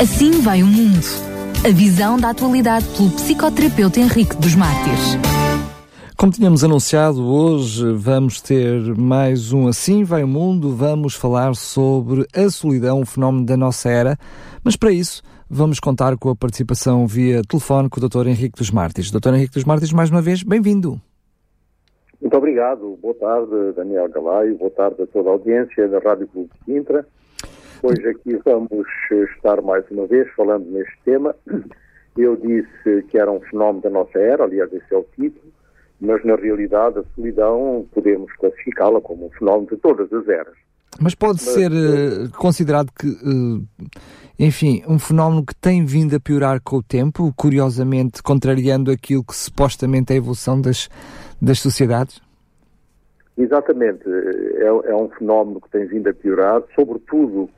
Assim vai o mundo. A visão da atualidade pelo psicoterapeuta Henrique dos Mártires. Como tínhamos anunciado, hoje vamos ter mais um Assim Vai o Mundo. Vamos falar sobre a solidão, o fenómeno da nossa era. Mas para isso, vamos contar com a participação via telefone com o Dr. Henrique dos Mártires. Dr. Henrique dos Mártires, mais uma vez, bem-vindo. Muito obrigado. Boa tarde, Daniel Galaio. Boa tarde a toda a audiência da Rádio Clube de Sintra. Hoje aqui vamos estar mais uma vez falando neste tema. Eu disse que era um fenómeno da nossa era, aliás, esse é o título, mas na realidade a solidão podemos classificá-la como um fenómeno de todas as eras. Mas pode mas, ser uh, considerado que, uh, enfim, um fenómeno que tem vindo a piorar com o tempo, curiosamente contrariando aquilo que supostamente é a evolução das, das sociedades? Exatamente. É, é um fenómeno que tem vindo a piorar, sobretudo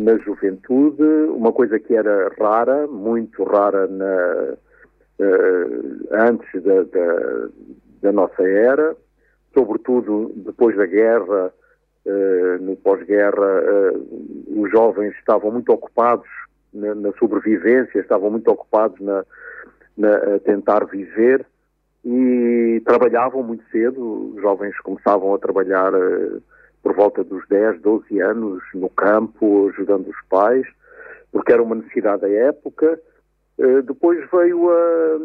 na juventude, uma coisa que era rara, muito rara na, uh, antes da, da, da, nossa era, sobretudo depois da guerra, uh, no pós-guerra, uh, os jovens estavam muito ocupados na, na sobrevivência, estavam muito ocupados na, na, a tentar viver e trabalhavam muito cedo, os jovens começavam a trabalhar por volta dos 10, 12 anos no campo, ajudando os pais, porque era uma necessidade da época. Uh, depois veio a,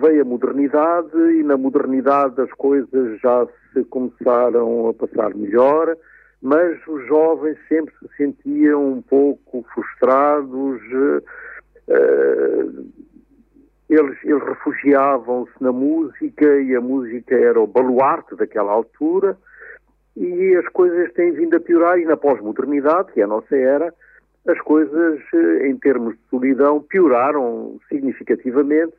veio a modernidade e na modernidade as coisas já se começaram a passar melhor, mas os jovens sempre se sentiam um pouco frustrados, uh, eles, eles refugiavam-se na música e a música era o baluarte daquela altura, e as coisas têm vindo a piorar e na pós-modernidade, que é a nossa era, as coisas, eh, em termos de solidão, pioraram significativamente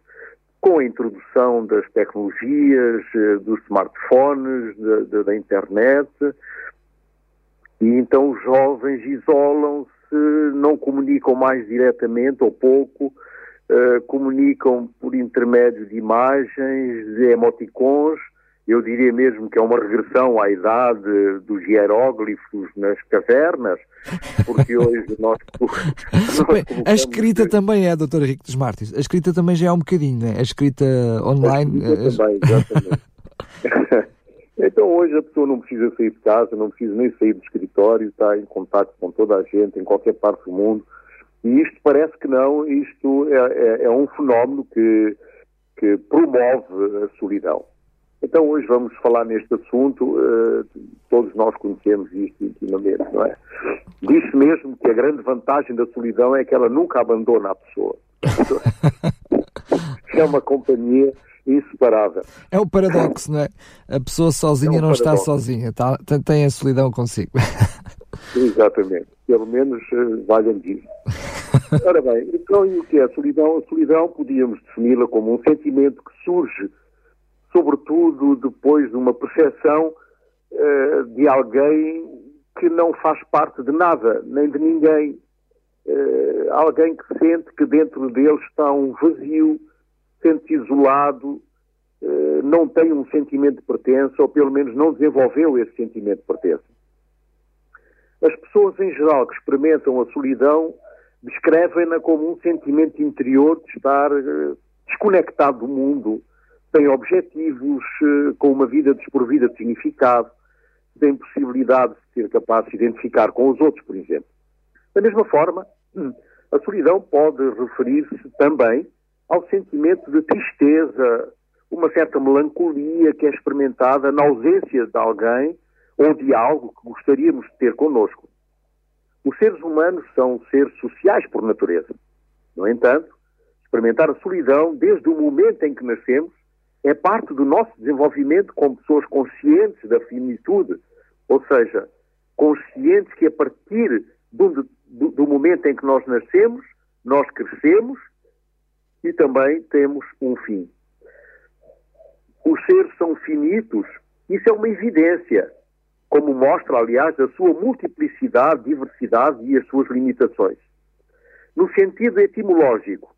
com a introdução das tecnologias, eh, dos smartphones, da, da internet, e então os jovens isolam-se, não comunicam mais diretamente ou pouco, uh, comunicam por intermédio de imagens, de emoticons, eu diria mesmo que é uma regressão à idade dos hieróglifos nas cavernas, porque hoje nós. nós a escrita também é, Dr. Henrique dos Mártires, a escrita também já é um bocadinho, né? a escrita online. A escrita também, exatamente. então hoje a pessoa não precisa sair de casa, não precisa nem sair do escritório, está em contato com toda a gente, em qualquer parte do mundo. E isto parece que não, isto é, é, é um fenómeno que, que promove a solidão. Então hoje vamos falar neste assunto, uh, todos nós conhecemos isto intimamente, não é? Diz-se mesmo que a grande vantagem da solidão é que ela nunca abandona a pessoa. é uma companhia inseparável. É o paradoxo, não é? A pessoa sozinha é um não paradoxo. está sozinha, tá, tem a solidão consigo. Exatamente, pelo menos uh, valha-me disso. Ora bem, então e o que é a solidão? A solidão podíamos defini-la como um sentimento que surge sobretudo depois de uma percepção uh, de alguém que não faz parte de nada, nem de ninguém. Uh, alguém que sente que dentro dele está um vazio, sente isolado, uh, não tem um sentimento de pertença, ou pelo menos não desenvolveu esse sentimento de pertença. As pessoas em geral que experimentam a solidão descrevem-na como um sentimento interior de estar desconectado do mundo, têm objetivos, eh, com uma vida desprovida de significado, têm possibilidade de ser capaz de se identificar com os outros, por exemplo. Da mesma forma, hum, a solidão pode referir-se também ao sentimento de tristeza, uma certa melancolia que é experimentada na ausência de alguém ou de algo que gostaríamos de ter connosco. Os seres humanos são seres sociais por natureza. No entanto, experimentar a solidão desde o momento em que nascemos é parte do nosso desenvolvimento como pessoas conscientes da finitude, ou seja, conscientes que a partir do, do, do momento em que nós nascemos, nós crescemos e também temos um fim. Os seres são finitos, isso é uma evidência, como mostra, aliás, a sua multiplicidade, diversidade e as suas limitações. No sentido etimológico,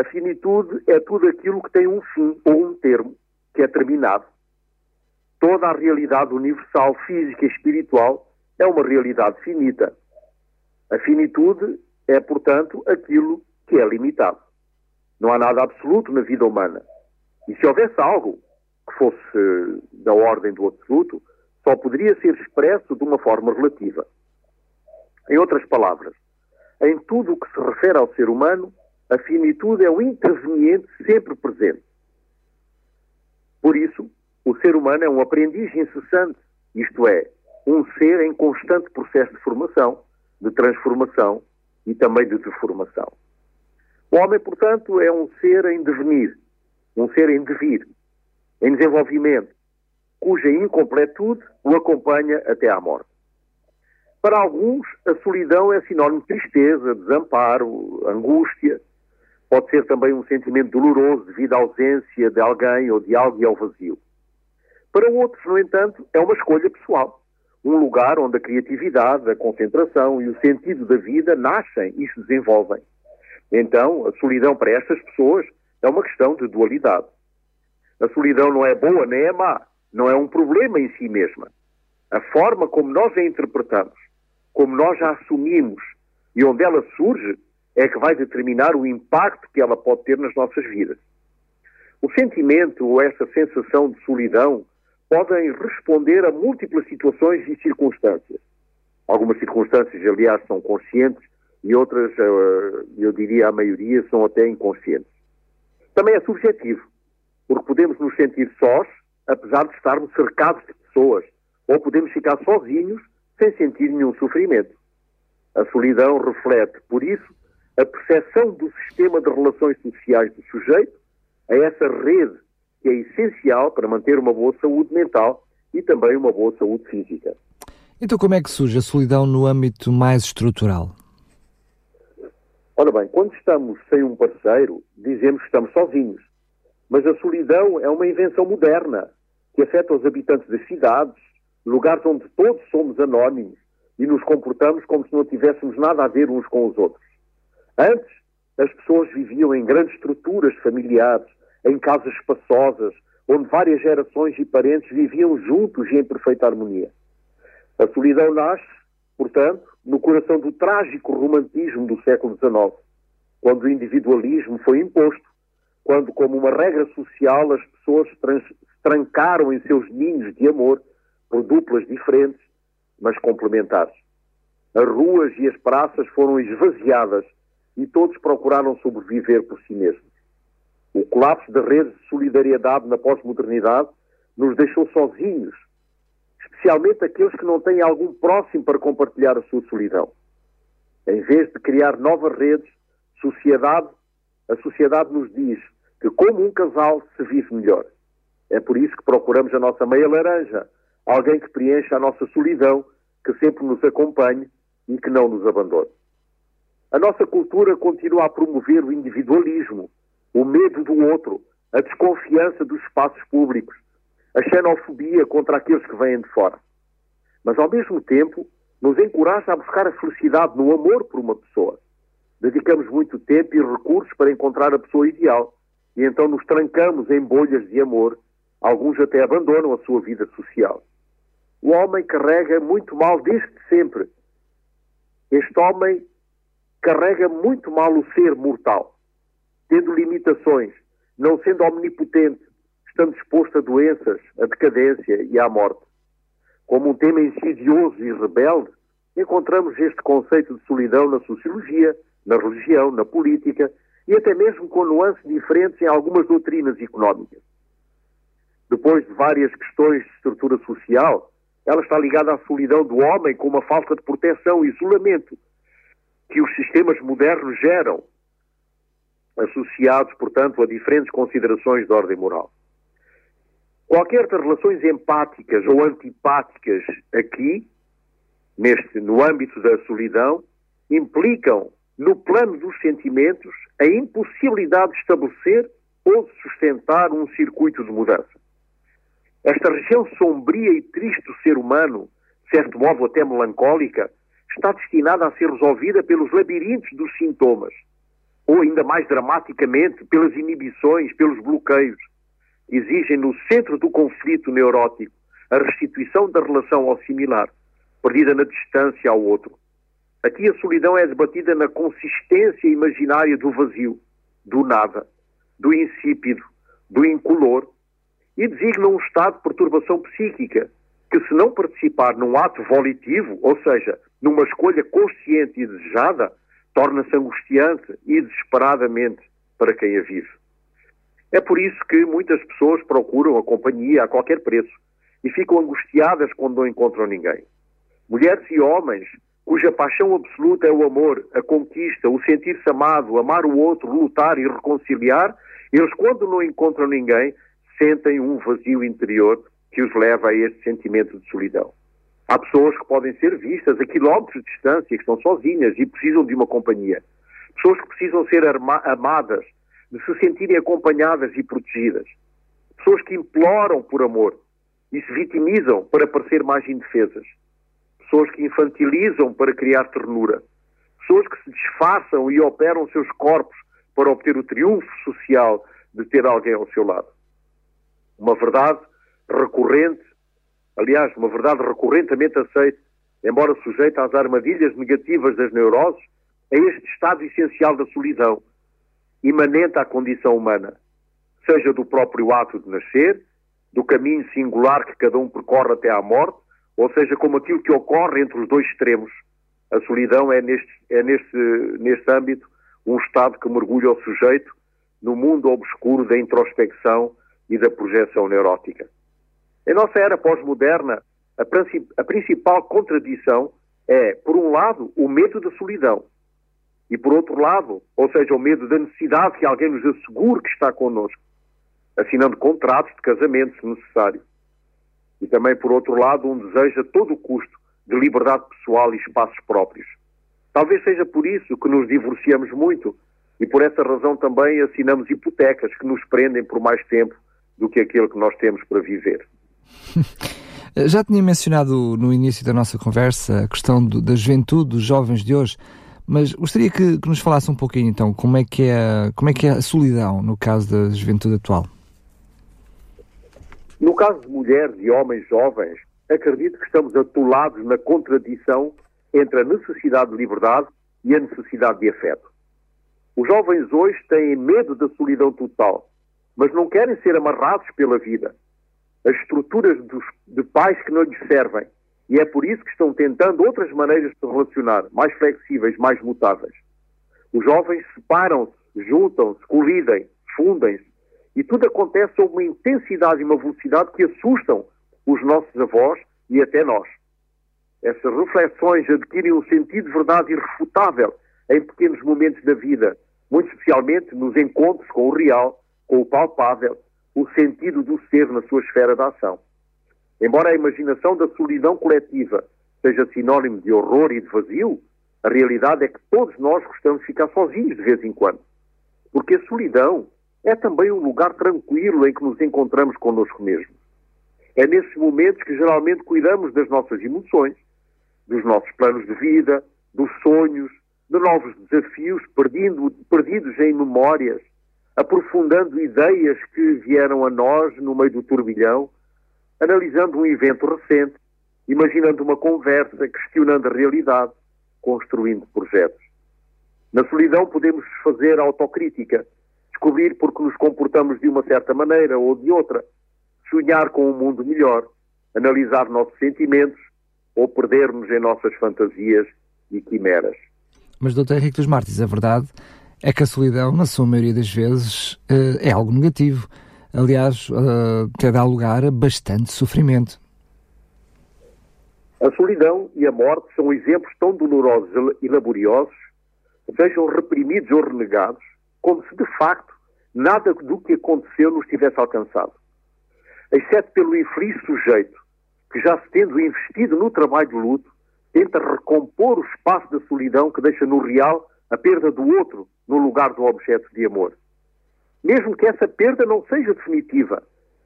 a finitude é tudo aquilo que tem um fim ou um termo, que é terminado. Toda a realidade universal, física e espiritual é uma realidade finita. A finitude é, portanto, aquilo que é limitado. Não há nada absoluto na vida humana. E se houvesse algo que fosse da ordem do absoluto, só poderia ser expresso de uma forma relativa. Em outras palavras, em tudo o que se refere ao ser humano, a finitude é um interveniente sempre presente. Por isso, o ser humano é um aprendiz incessante, isto é, um ser em constante processo de formação, de transformação e também de deformação. O homem, portanto, é um ser em devenir, um ser em devir, em desenvolvimento, cuja incompletude o acompanha até à morte. Para alguns, a solidão é sinónimo de tristeza, desamparo, angústia. Pode ser também um sentimento doloroso devido à ausência de alguém ou de algo e ao vazio. Para outros, no entanto, é uma escolha pessoal. Um lugar onde a criatividade, a concentração e o sentido da vida nascem e se desenvolvem. Então, a solidão para estas pessoas é uma questão de dualidade. A solidão não é boa nem é má, não é um problema em si mesma. A forma como nós a interpretamos, como nós a assumimos e onde ela surge é que vai determinar o impacto que ela pode ter nas nossas vidas. O sentimento ou essa sensação de solidão podem responder a múltiplas situações e circunstâncias. Algumas circunstâncias, aliás, são conscientes e outras, eh, eu diria a maioria, são até inconscientes. Também é subjetivo, porque podemos nos sentir sós, apesar de estarmos cercados de pessoas, ou podemos ficar sozinhos sem sentir nenhum sofrimento. A solidão reflete, por isso, a percepção do sistema de relações sociais do sujeito a essa rede que é essencial para manter uma boa saúde mental e também uma boa saúde física. Então, como é que surge a solidão no âmbito mais estrutural? Ora bem, quando estamos sem um parceiro, dizemos que estamos sozinhos. Mas a solidão é uma invenção moderna que afeta os habitantes das cidades, lugares onde todos somos anónimos e nos comportamos como se não tivéssemos nada a ver uns com os outros. Antes, as pessoas viviam em grandes estruturas familiares, em casas espaçosas, onde várias gerações e parentes viviam juntos e em perfeita harmonia. A solidão nasce, portanto, no coração do trágico romantismo do século XIX, quando o individualismo foi imposto, quando, como uma regra social, as pessoas se trancaram em seus ninhos de amor por duplas diferentes, mas complementares. As ruas e as praças foram esvaziadas e todos procuraram sobreviver por si mesmos. O colapso das redes de solidariedade na pós-modernidade nos deixou sozinhos, especialmente aqueles que não têm algum próximo para compartilhar a sua solidão. Em vez de criar novas redes, sociedade, a sociedade nos diz que, como um casal, se vive melhor. É por isso que procuramos a nossa meia laranja, alguém que preencha a nossa solidão, que sempre nos acompanhe e que não nos abandone. A nossa cultura continua a promover o individualismo, o medo do outro, a desconfiança dos espaços públicos, a xenofobia contra aqueles que vêm de fora. Mas, ao mesmo tempo, nos encoraja a buscar a felicidade no amor por uma pessoa. Dedicamos muito tempo e recursos para encontrar a pessoa ideal e então nos trancamos em bolhas de amor. Alguns até abandonam a sua vida social. O homem carrega muito mal desde sempre. Este homem carrega muito mal o ser mortal tendo limitações, não sendo omnipotente, estando exposto a doenças, a decadência e à morte. Como um tema insidioso e rebelde, encontramos este conceito de solidão na sociologia, na religião, na política e até mesmo com nuances diferentes em algumas doutrinas económicas. Depois de várias questões de estrutura social, ela está ligada à solidão do homem com uma falta de proteção e isolamento que os sistemas modernos geram associados, portanto, a diferentes considerações de ordem moral. Qualquer das relações empáticas ou antipáticas aqui, neste, no âmbito da solidão, implicam, no plano dos sentimentos, a impossibilidade de estabelecer ou de sustentar um circuito de mudança. Esta região sombria e triste do ser humano, certo modo até melancólica, está destinada a ser resolvida pelos labirintos dos sintomas, ou ainda mais dramaticamente pelas inibições, pelos bloqueios, exigem no centro do conflito neurótico a restituição da relação ao similar, perdida na distância ao outro. Aqui a solidão é debatida na consistência imaginária do vazio, do nada, do insípido, do incolor, e designa um estado de perturbação psíquica que, se não participar num ato volitivo, ou seja, numa escolha consciente e desejada, torna-se angustiante e desesperadamente para quem a vive. É por isso que muitas pessoas procuram a companhia a qualquer preço e ficam angustiadas quando não encontram ninguém. Mulheres e homens cuja paixão absoluta é o amor, a conquista, o sentir-se amado, amar o outro, lutar e reconciliar, eles, quando não encontram ninguém, sentem um vazio interior que os leva a este sentimento de solidão. Há pessoas que podem ser vistas a quilómetros de distância, que estão sozinhas e precisam de uma companhia. Pessoas que precisam ser amadas, de se sentirem acompanhadas e protegidas. Pessoas que imploram por amor e se vitimizam para parecer mais indefesas. Pessoas que infantilizam para criar ternura. Pessoas que se disfarçam e operam seus corpos para obter o triunfo social de ter alguém ao seu lado. Uma verdade recorrente aliás, uma verdade recorrentemente aceita, embora sujeita às armadilhas negativas das neuroses, é este estado essencial da solidão, imanente à condição humana, seja do próprio ato de nascer, do caminho singular que cada um percorre até à morte, ou seja, como aquilo que ocorre entre os dois extremos. A solidão é neste, é neste, neste âmbito um estado que mergulha o sujeito no mundo obscuro da introspecção e da projeção neurótica. Em nossa era pós-moderna, a, a principal contradição é, por um lado, o medo da solidão. E por outro lado, ou seja, o medo da necessidade que alguém nos assegure que está connosco, assinando contratos de casamento, se necessário. E também, por outro lado, um desejo a todo custo de liberdade pessoal e espaços próprios. Talvez seja por isso que nos divorciamos muito e por essa razão também assinamos hipotecas que nos prendem por mais tempo do que aquele que nós temos para viver. Já tinha mencionado no início da nossa conversa a questão do, da juventude, dos jovens de hoje, mas gostaria que, que, nos falasse um pouquinho então como é, que é, como é que é a solidão no caso da juventude atual. No caso de mulheres e homens jovens, acredito que estamos atolados na contradição entre a necessidade de liberdade e a necessidade de afeto. Os jovens hoje têm medo da solidão total, mas não querem ser amarrados pela vida as estruturas dos, de pais que não lhes servem. E é por isso que estão tentando outras maneiras de se relacionar, mais flexíveis, mais mutáveis. Os jovens separam-se, juntam-se, colidem, fundem-se. E tudo acontece sob uma intensidade e uma velocidade que assustam os nossos avós e até nós. Essas reflexões adquirem um sentido de verdade irrefutável em pequenos momentos da vida, muito especialmente nos encontros com o real, com o palpável, o sentido do ser na sua esfera de ação. Embora a imaginação da solidão coletiva seja sinónimo de horror e de vazio, a realidade é que todos nós gostamos de ficar sozinhos de vez em quando. Porque a solidão é também um lugar tranquilo em que nos encontramos connosco mesmos. É nesses momentos que geralmente cuidamos das nossas emoções, dos nossos planos de vida, dos sonhos, de novos desafios perdido, perdidos em memórias, aprofundando ideias que vieram a nós no meio do turbilhão, analisando um evento recente, imaginando uma conversa, questionando a realidade, construindo projetos. Na solidão podemos fazer autocrítica, descobrir porque nos comportamos de uma certa maneira ou de outra, sonhar com um mundo melhor, analisar nossos sentimentos ou perder-nos em nossas fantasias e quimeras. Mas, Dr. Henrique dos Martins, a verdade é que a solidão, na sua maioria das vezes, eh, é algo negativo. Aliás, eh, até dá lugar a bastante sofrimento. A solidão e a morte são exemplos tão dolorosos e laboriosos, sejam reprimidos ou renegados, como se de facto nada do que aconteceu nos tivesse alcançado. Exceto pelo infeliz sujeito, que já se tendo investido no trabalho de luto, tenta recompor o espaço da solidão que deixa no real a perda do outro no lugar do objeto de amor. Mesmo que essa perda não seja definitiva,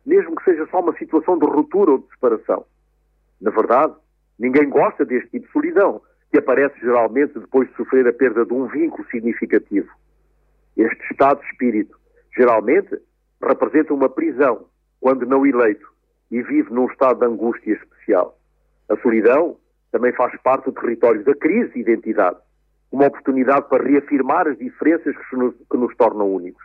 mesmo que seja só uma situação de ruptura ou de separação. Na verdade, ninguém gosta deste tipo de solidão, que aparece geralmente depois de sofrer a perda de um vínculo significativo. Este estado de espírito, geralmente, representa uma prisão, quando não eleito, e vive num estado de angústia especial. A solidão também faz parte do território da crise de identidade, uma oportunidade para reafirmar as diferenças que nos, que nos tornam únicos.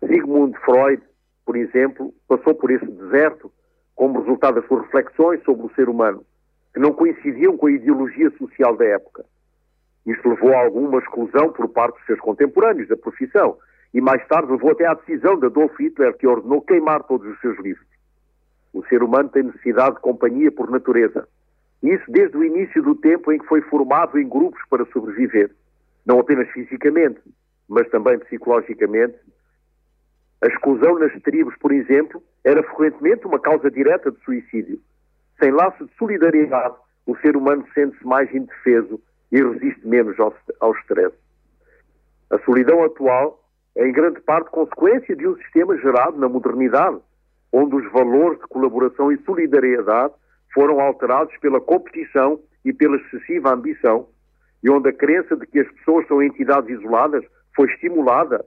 Sigmund Freud, por exemplo, passou por esse deserto como resultado das suas reflexões sobre o ser humano, que não coincidiam com a ideologia social da época. Isto levou a alguma exclusão por parte dos seus contemporâneos da profissão e mais tarde levou até à decisão de Adolf Hitler, que ordenou queimar todos os seus livros. O ser humano tem necessidade de companhia por natureza. Isso desde o início do tempo em que foi formado em grupos para sobreviver. Não apenas fisicamente, mas também psicologicamente. A exclusão nas tribos, por exemplo, era frequentemente uma causa direta de suicídio. Sem laço de solidariedade, o ser humano sente-se mais indefeso e resiste menos ao, ao stress. A solidão atual é em grande parte consequência de um sistema gerado na modernidade, onde os valores de colaboração e solidariedade foram alterados pela competição e pela excessiva ambição, e onde a crença de que as pessoas são entidades isoladas foi estimulada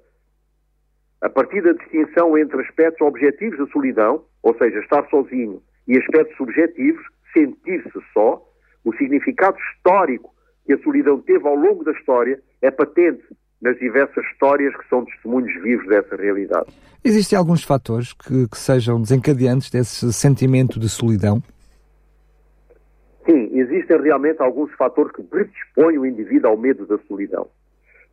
a partir da distinção entre aspectos objetivos da solidão, ou seja, estar sozinho, e aspectos subjetivos, sentir-se só, o significado histórico que a solidão teve ao longo da história é patente nas diversas histórias que são testemunhos vivos dessa realidade. Existem alguns fatores que, que sejam desencadeantes desse sentimento de solidão? Existem realmente alguns fatores que predispõem o indivíduo ao medo da solidão.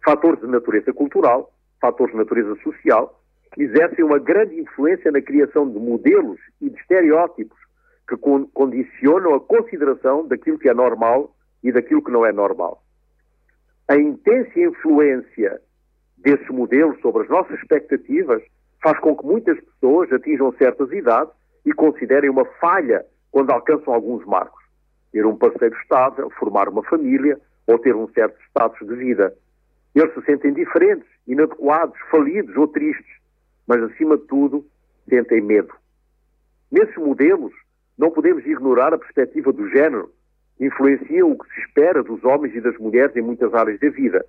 Fatores de natureza cultural, fatores de natureza social, exercem uma grande influência na criação de modelos e de estereótipos que condicionam a consideração daquilo que é normal e daquilo que não é normal a intensa influência desse modelo sobre as nossas expectativas faz com que muitas pessoas atinjam certas idades e considerem uma falha quando alcançam alguns marcos. Ter um parceiro estável, formar uma família ou ter um certo status de vida. Eles se sentem diferentes, inadequados, falidos ou tristes, mas acima de tudo sentem medo. Nesses modelos, não podemos ignorar a perspectiva do género, influenciam o que se espera dos homens e das mulheres em muitas áreas da vida.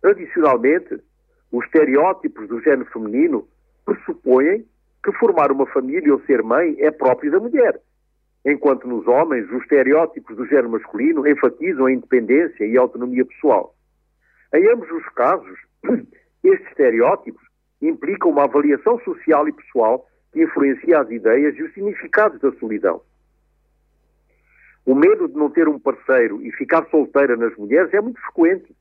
Tradicionalmente, os estereótipos do género feminino pressupõem que formar uma família ou ser mãe é próprio da mulher, enquanto nos homens os estereótipos do género masculino enfatizam a independência e a autonomia pessoal. Em ambos os casos, estes estereótipos implicam uma avaliação social e pessoal que influencia as ideias e os significados da solidão. O medo de não ter um parceiro e ficar solteira nas mulheres é muito frequente.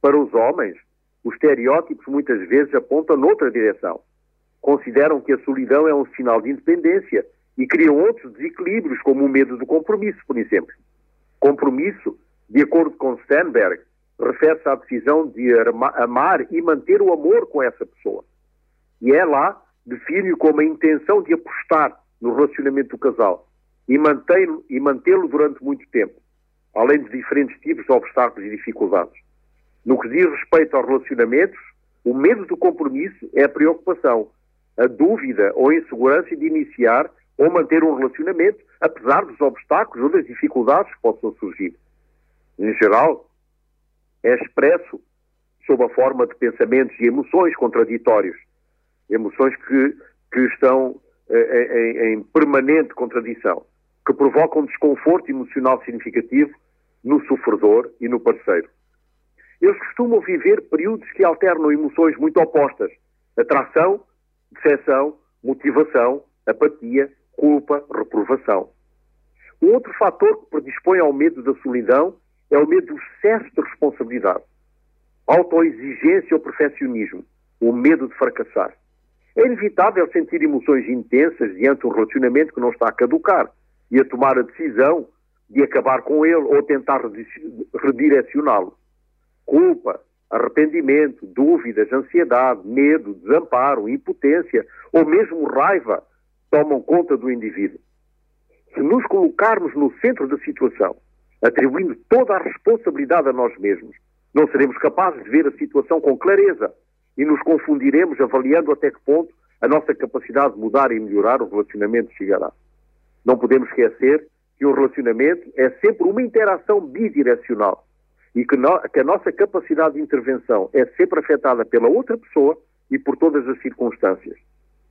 Para os homens, os estereótipos muitas vezes apontam noutra direção. Consideram que a solidão é um sinal de independência e criam outros desequilíbrios, como o medo do compromisso, por exemplo. Compromisso, de acordo com Sternberg, refere-se à decisão de amar e manter o amor com essa pessoa. E é lá define-o como a intenção de apostar no relacionamento do casal e mantê-lo e mantê-lo durante muito tempo, além de diferentes tipos de obstáculos e dificuldades. No que diz respeito aos relacionamentos, o medo do compromisso é a preocupação, a dúvida ou a insegurança de iniciar ou manter um relacionamento, apesar dos obstáculos ou das dificuldades que possam surgir. Em geral, é expresso sob a forma de pensamentos e emoções contraditórios, emoções que, que estão eh, em, em permanente contradição que provocam desconforto emocional significativo no sofredor e no parceiro. Eles costumam viver períodos que alternam emoções muito opostas: atração, decepção, motivação, apatia, culpa, reprovação. Um outro fator que predispõe ao medo da solidão é o medo do excesso de responsabilidade, autoexigência ou perfeccionismo, o medo de fracassar. É inevitável sentir emoções intensas diante de um relacionamento que não está a caducar, e a tomar a decisão de acabar com ele ou tentar redirecioná-lo. Culpa, arrependimento, dúvidas, ansiedade, medo, desamparo, impotência ou mesmo raiva tomam conta do indivíduo. Se nos colocarmos no centro da situação, atribuindo toda a responsabilidade a nós mesmos, não seremos capazes de ver a situação com clareza e nos confundiremos avaliando até que ponto a nossa capacidade de mudar e melhorar o relacionamento chegará. Não podemos esquecer que o relacionamento é sempre uma interação bidirecional e que, no, que a nossa capacidade de intervenção é sempre afetada pela outra pessoa e por todas as circunstâncias.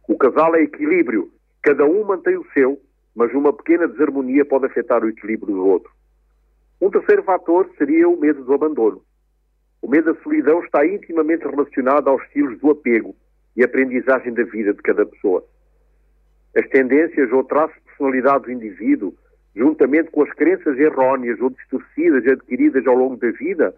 O casal é equilíbrio, cada um mantém o seu, mas uma pequena desarmonia pode afetar o equilíbrio do outro. Um terceiro fator seria o medo do abandono. O medo da solidão está intimamente relacionado aos estilos do apego e aprendizagem da vida de cada pessoa. As tendências ou traços de personalidade do indivíduo, juntamente com as crenças erróneas ou distorcidas adquiridas ao longo da vida,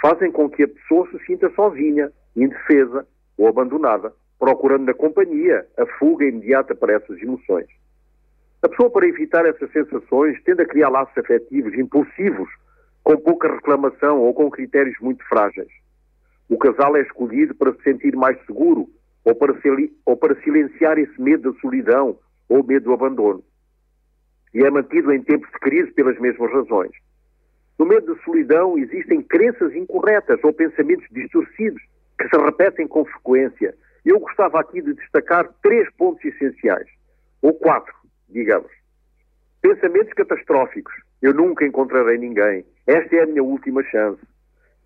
fazem com que a pessoa se sinta sozinha, indefesa ou abandonada, procurando na companhia a fuga imediata para essas emoções. A pessoa, para evitar essas sensações, tende a criar laços afetivos impulsivos, com pouca reclamação ou com critérios muito frágeis. O casal é escolhido para se sentir mais seguro ou para, ou para silenciar esse medo da solidão ou medo do abandono. E é mantido em tempos de crise pelas mesmas razões. No medo da solidão existem crenças incorretas ou pensamentos distorcidos que se repetem com frequência. Eu gostava aqui de destacar três pontos essenciais, ou quatro, digamos. Pensamentos catastróficos. Eu nunca encontrarei ninguém. Esta é a minha última chance.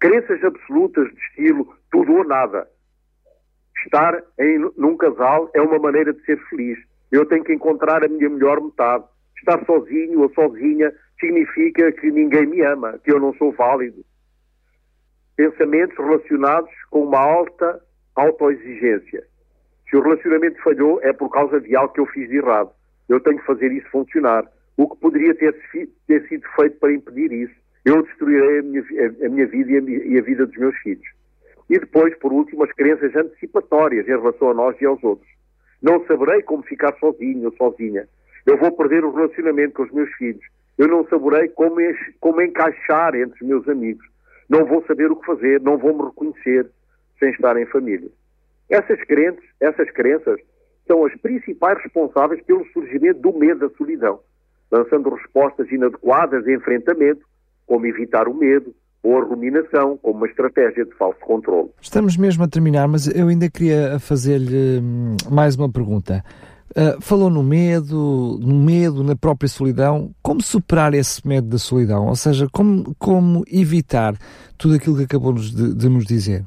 Crenças absolutas de estilo tudo ou nada. Estar em, num casal é uma maneira de ser feliz. Eu tenho que encontrar a minha melhor metade. Estar sozinho ou sozinha significa que ninguém me ama, que eu não sou válido. Pensamentos relacionados com uma alta autoexigência. Se o relacionamento falhou, é por causa de algo que eu fiz de errado. Eu tenho que fazer isso funcionar. O que poderia ter, ter sido feito para impedir isso? Eu destruirei a minha, a minha vida e a, e a vida dos meus filhos. E depois, por último, as crenças antecipatórias em relação a nós e aos outros. Não saberei como ficar sozinho ou sozinha. Eu vou perder o relacionamento com os meus filhos. Eu não saberei como, como encaixar entre os meus amigos. Não vou saber o que fazer, não vou me reconhecer sem estar em família. Essas crenças, essas crenças são as principais responsáveis pelo surgimento do medo da solidão, lançando respostas inadequadas de enfrentamento, como evitar o medo, ou a ruminação como uma estratégia de falso controle. Estamos mesmo a terminar, mas eu ainda queria fazer-lhe hum, mais uma pergunta. Uh, falou no medo, no medo, na própria solidão. Como superar esse medo da solidão? Ou seja, como, como evitar tudo aquilo que acabou de, de nos dizer?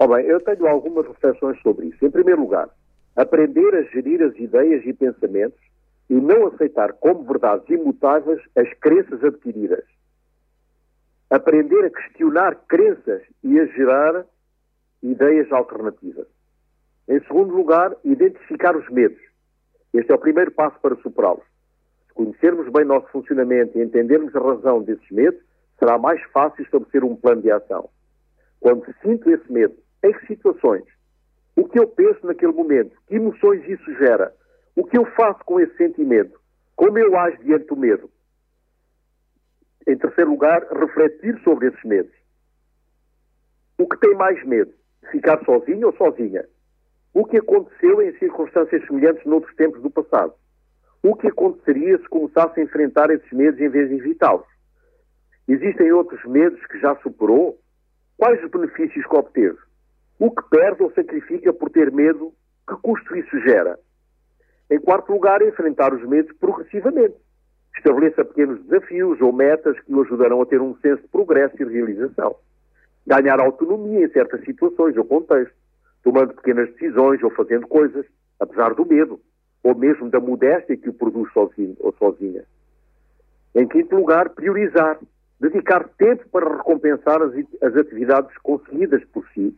Oh bem, eu tenho algumas reflexões sobre isso. Em primeiro lugar, aprender a gerir as ideias e pensamentos e não aceitar como verdades imutáveis as crenças adquiridas. Aprender a questionar crenças e a gerar ideias alternativas. Em segundo lugar, identificar os medos. Este é o primeiro passo para superá-los. Se conhecermos bem nosso funcionamento e entendermos a razão desses medos, será mais fácil estabelecer um plano de ação. Quando sinto esse medo, em que situações? O que eu penso naquele momento? Que emoções isso gera? O que eu faço com esse sentimento? Como eu ajo diante do medo? Em terceiro lugar, refletir sobre esses medos. O que tem mais medo? Ficar sozinho ou sozinha? O que aconteceu em circunstâncias semelhantes noutros tempos do passado? O que aconteceria se começasse a enfrentar esses medos em vez de evitá-los? Existem outros medos que já superou? Quais os benefícios que obteve? O que perde ou sacrifica por ter medo? Que custo isso gera? Em quarto lugar, enfrentar os medos progressivamente. Estabeleça pequenos desafios ou metas que o ajudarão a ter um senso de progresso e realização. Ganhar autonomia em certas situações ou contextos tomando pequenas decisões ou fazendo coisas, apesar do medo, ou mesmo da modéstia que o produz sozinho ou sozinha. Em quinto lugar, priorizar, dedicar tempo para recompensar as, as atividades conseguidas por si.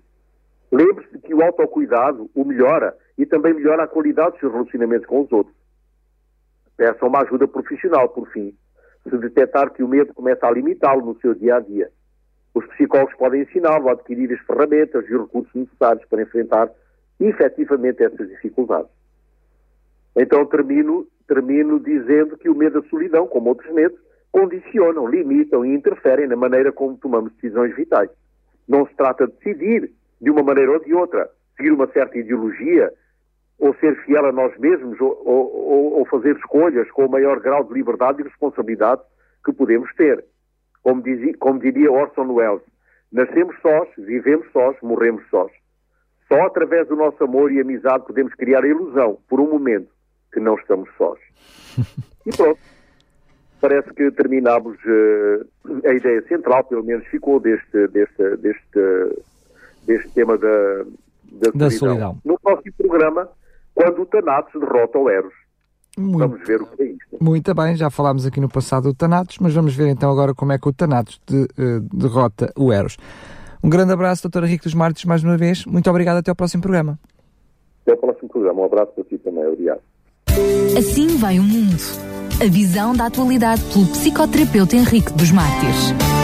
Lembre-se que o autocuidado o melhora e também melhora a qualidade dos seus relacionamentos com os outros. Peça uma ajuda profissional, por fim, se detectar que o medo começa a limitá-lo no seu dia a dia. Os psicólogos podem ensiná-lo a adquirir as ferramentas e os recursos necessários para enfrentar efetivamente essas dificuldades. Então termino, termino dizendo que o medo da solidão, como outros medos, condicionam, limitam e interferem na maneira como tomamos decisões vitais. Não se trata de decidir de uma maneira ou de outra, seguir uma certa ideologia, ou ser fiel a nós mesmos, ou, ou, ou fazer escolhas com o maior grau de liberdade e responsabilidade que podemos ter. Como, dizia, como diria Orson Welles, nascemos sós, vivemos sós, morremos sós. Só através do nosso amor e amizade podemos criar a ilusão, por um momento, que não estamos sós. E pronto. Parece que terminamos uh, a ideia central, pelo menos ficou deste, deste, deste, deste tema da, da, da solidão. No próximo programa, quando o Thanatos derrota o Eros. Muito. Vamos ver o que é isto. Muito bem, já falámos aqui no passado do Thanatos, mas vamos ver então agora como é que o Thanatos de, uh, derrota o Eros. Um grande abraço, doutora Henrique dos Martins, mais uma vez. Muito obrigado, até ao próximo programa. Até ao próximo programa. Um abraço para ti também. Obrigado. Assim vai o mundo. A visão da atualidade pelo psicoterapeuta Henrique dos Mártires.